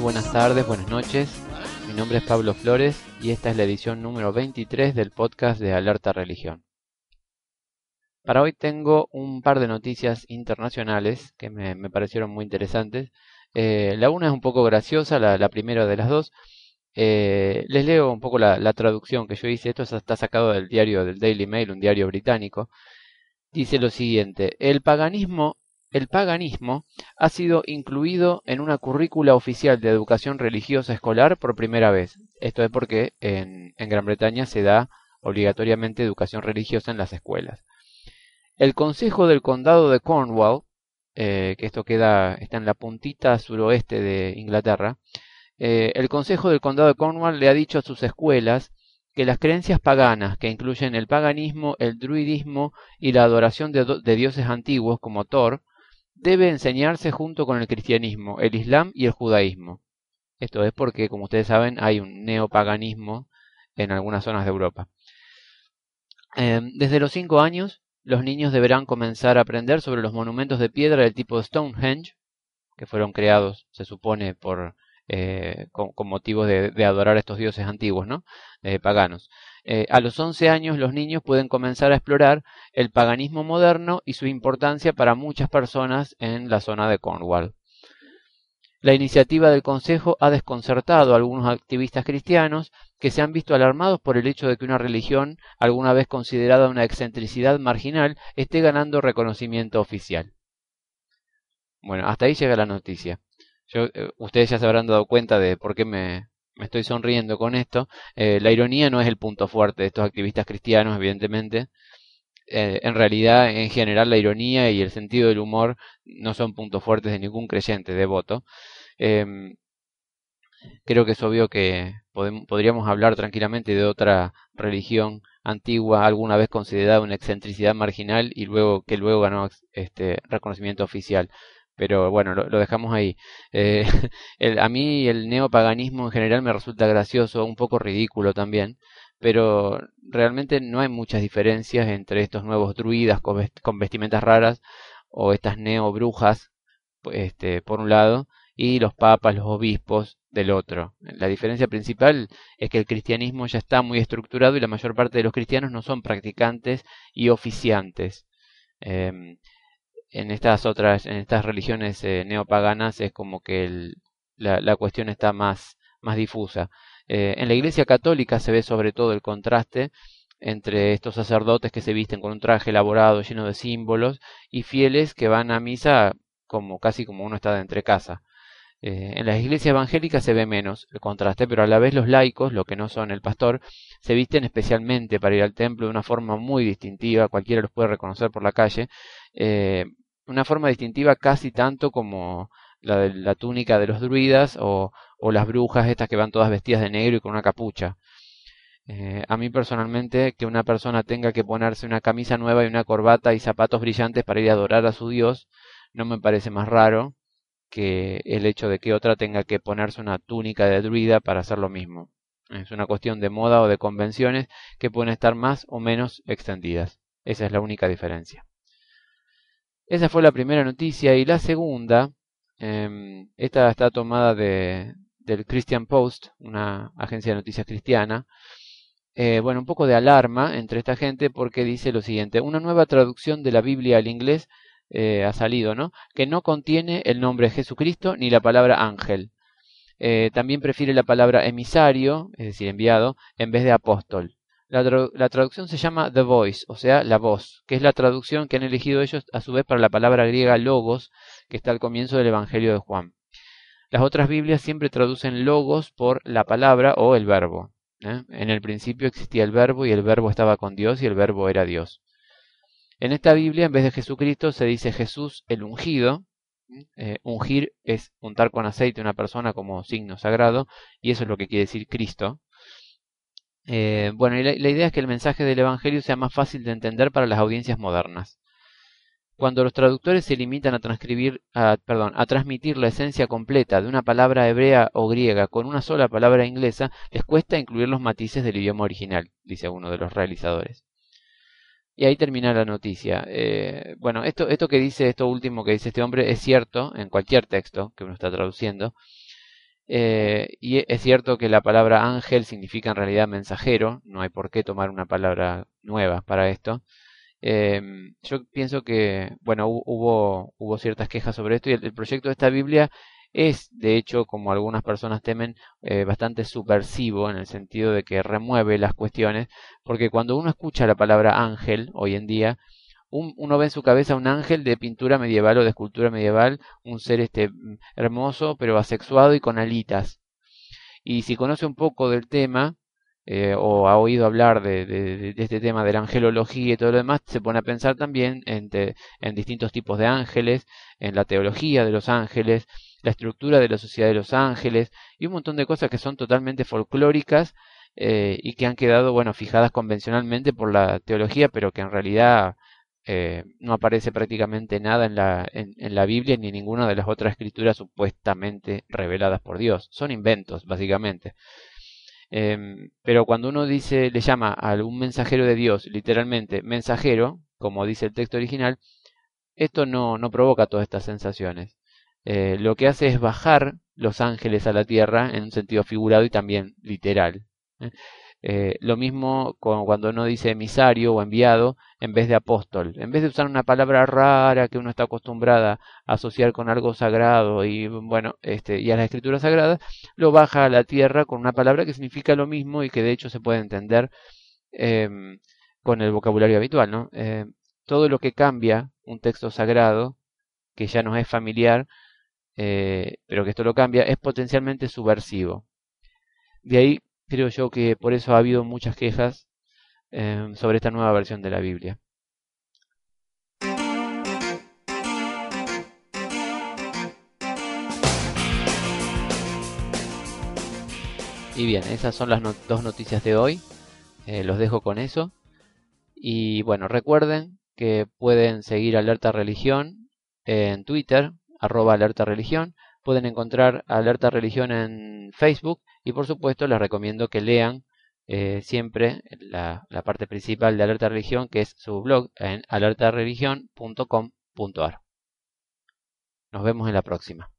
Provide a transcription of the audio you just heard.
buenas tardes, buenas noches. Mi nombre es Pablo Flores y esta es la edición número 23 del podcast de Alerta Religión. Para hoy tengo un par de noticias internacionales que me, parecieron muy interesantes. Eh, la una es un poco graciosa, la, primera de las dos. Eh, les leo un poco la, la, traducción que yo hice. Esto está sacado del diario del Daily Mail, un diario británico. Dice lo siguiente: El paganismo el paganismo ha sido incluido en una currícula oficial de educación religiosa escolar por primera vez. Esto es porque en, Gran Bretaña se da obligatoriamente educación religiosa en las escuelas. El Consejo del Condado de Cornwall, eh, que esto queda, está en la puntita suroeste de Inglaterra, eh, el Consejo del Condado de Cornwall le ha dicho a sus escuelas que las creencias paganas, que incluyen el paganismo, el druidismo y la adoración de dioses antiguos como Thor, debe enseñarse junto con el cristianismo, el islam y el judaísmo. Esto es porque, como ustedes saben, hay un neopaganismo en algunas zonas de Europa. Em, desde los cinco años, los niños deberán comenzar a aprender sobre los monumentos de piedra del tipo Stonehenge, que fueron creados, se supone, por eh, con, motivos de, adorar a estos dioses antiguos, ¿no? Eh, paganos. Eh, a los 11 años los niños pueden comenzar a explorar el paganismo moderno y su importancia para muchas personas en la zona de Cornwall. La iniciativa del Consejo ha desconcertado a algunos activistas cristianos que se han visto alarmados por el hecho de que una religión, alguna vez considerada una excentricidad marginal, esté ganando reconocimiento oficial. Bueno, hasta ahí llega la noticia. Eh, ustedes ya se habrán dado cuenta de por qué me, me estoy sonriendo con esto. Eh, la ironía no es el punto fuerte de estos activistas cristianos, evidentemente. Eh, en realidad, en general, la ironía y el sentido del humor no son puntos fuertes de ningún creyente devoto. Em, creo que es obvio que podríamos hablar tranquilamente de otra religión antigua, alguna vez considerada una excentricidad marginal y luego que luego ganó este reconocimiento oficial pero bueno, lo, dejamos ahí. Eh, a mí el neopaganismo en general me resulta gracioso, un poco ridículo también, pero realmente no hay muchas diferencias entre estos nuevos druidas con, vestimentas raras o estas neobrujas, este, por un lado, y los papas, los obispos del otro. La diferencia principal es que el cristianismo ya está muy estructurado y la mayor parte de los cristianos no son practicantes y oficiantes. Em, en estas otras, en estas religiones eh, neopaganas es como que la, cuestión está más, más difusa. Eh, en la Iglesia Católica se ve sobre todo el contraste entre estos sacerdotes que se visten con un traje elaborado lleno de símbolos y fieles que van a misa como casi como uno está de entre casa. Eh, en las iglesias evangélicas se ve menos el contraste, pero a la vez los laicos, lo que no son el pastor, se visten especialmente para ir al templo de una forma muy distintiva, cualquiera los puede reconocer por la calle, una forma distintiva casi tanto como la de la túnica de los druidas o, las brujas estas que van todas vestidas de negro y con una capucha. Eh, a mí personalmente que una persona tenga que ponerse una camisa nueva y una corbata y zapatos brillantes para ir a adorar a su Dios no me parece más raro que el hecho de que otra tenga que ponerse una túnica de druida para hacer lo mismo. Es una cuestión de moda o de convenciones que pueden estar más o menos extendidas. Esa es la única diferencia. Esa fue la primera noticia. Y la segunda, em, esta está tomada de, del Christian Post, una agencia de noticias cristiana. Eh, bueno, un poco de alarma entre esta gente porque dice lo siguiente, una nueva traducción de la Biblia al inglés eh, ha salido, ¿no? Que no contiene el nombre Jesucristo ni la palabra ángel. Eh, también prefiere la palabra emisario, es decir, enviado, en vez de apóstol. La, traducción se llama The Voice, o sea, la voz, que es la traducción que han elegido ellos a su vez para la palabra griega logos, que está al comienzo del Evangelio de Juan. Las otras Biblias siempre traducen logos por la palabra o el verbo. ¿eh? En el principio existía el verbo y el verbo estaba con Dios y el verbo era Dios. En esta Biblia, en vez de Jesucristo, se dice Jesús el ungido. Eh, ungir es untar con aceite a una persona como signo sagrado, y eso es lo que quiere decir Cristo. Eh, bueno, la, idea es que el mensaje del Evangelio sea más fácil de entender para las audiencias modernas. Cuando los traductores se limitan a transcribir, perdón, a transmitir la esencia completa de una palabra hebrea o griega con una sola palabra inglesa, les cuesta incluir los matices del idioma original, dice uno de los realizadores. Y ahí termina la noticia. Eh, bueno, esto, esto que dice, esto último que dice este hombre, es cierto en cualquier texto que uno está traduciendo. Eh, y es cierto que la palabra ángel significa en realidad mensajero, no hay por qué tomar una palabra nueva para esto. Em, yo pienso que, bueno, hubo, hubo ciertas quejas sobre esto y el, proyecto de esta Biblia es, de hecho, como algunas personas temen, eh, bastante subversivo en el sentido de que remueve las cuestiones, porque cuando uno escucha la palabra ángel hoy en día, uno ve en su cabeza un ángel de pintura medieval o de escultura medieval, un ser este hermoso pero asexuado y con alitas. Y si conoce un poco del tema, eh, o ha oído hablar de, este tema de la angelología y todo lo demás, se pone a pensar también en, en, distintos tipos de ángeles, en la teología de los ángeles, la estructura de la sociedad de los ángeles y un montón de cosas que son totalmente folclóricas eh, y que han quedado, bueno, fijadas convencionalmente por la teología, pero que en realidad eh, no aparece prácticamente nada en la, en, la Biblia ni ninguna de las otras escrituras supuestamente reveladas por Dios. Son inventos, básicamente. Em, pero cuando uno dice, le llama a algún mensajero de Dios, literalmente mensajero, como dice el texto original, esto no, no provoca todas estas sensaciones. Eh, lo que hace es bajar los ángeles a la tierra en un sentido figurado y también literal. ¿Eh? Eh, lo mismo cuando uno dice emisario o enviado en vez de apóstol. En vez de usar una palabra rara que uno está acostumbrada a asociar con algo sagrado y bueno, este, y a las escrituras sagradas, lo baja a la tierra con una palabra que significa lo mismo y que de hecho se puede entender em, con el vocabulario habitual, ¿no? Em, todo lo que cambia un texto sagrado, que ya nos es familiar, eh, pero que esto lo cambia, es potencialmente subversivo. De ahí creo yo que por eso ha habido muchas quejas em, sobre esta nueva versión de la Biblia. Y bien, esas son las dos noticias de hoy. Eh, los dejo con eso. Y bueno, recuerden que pueden seguir Alerta Religión en Twitter, arroba Alerta Religión. Pueden encontrar Alerta Religión en Facebook y por supuesto les recomiendo que lean eh, siempre la, parte principal de Alerta Religión, que es su blog en alertareligión.com.ar. Nos vemos en la próxima.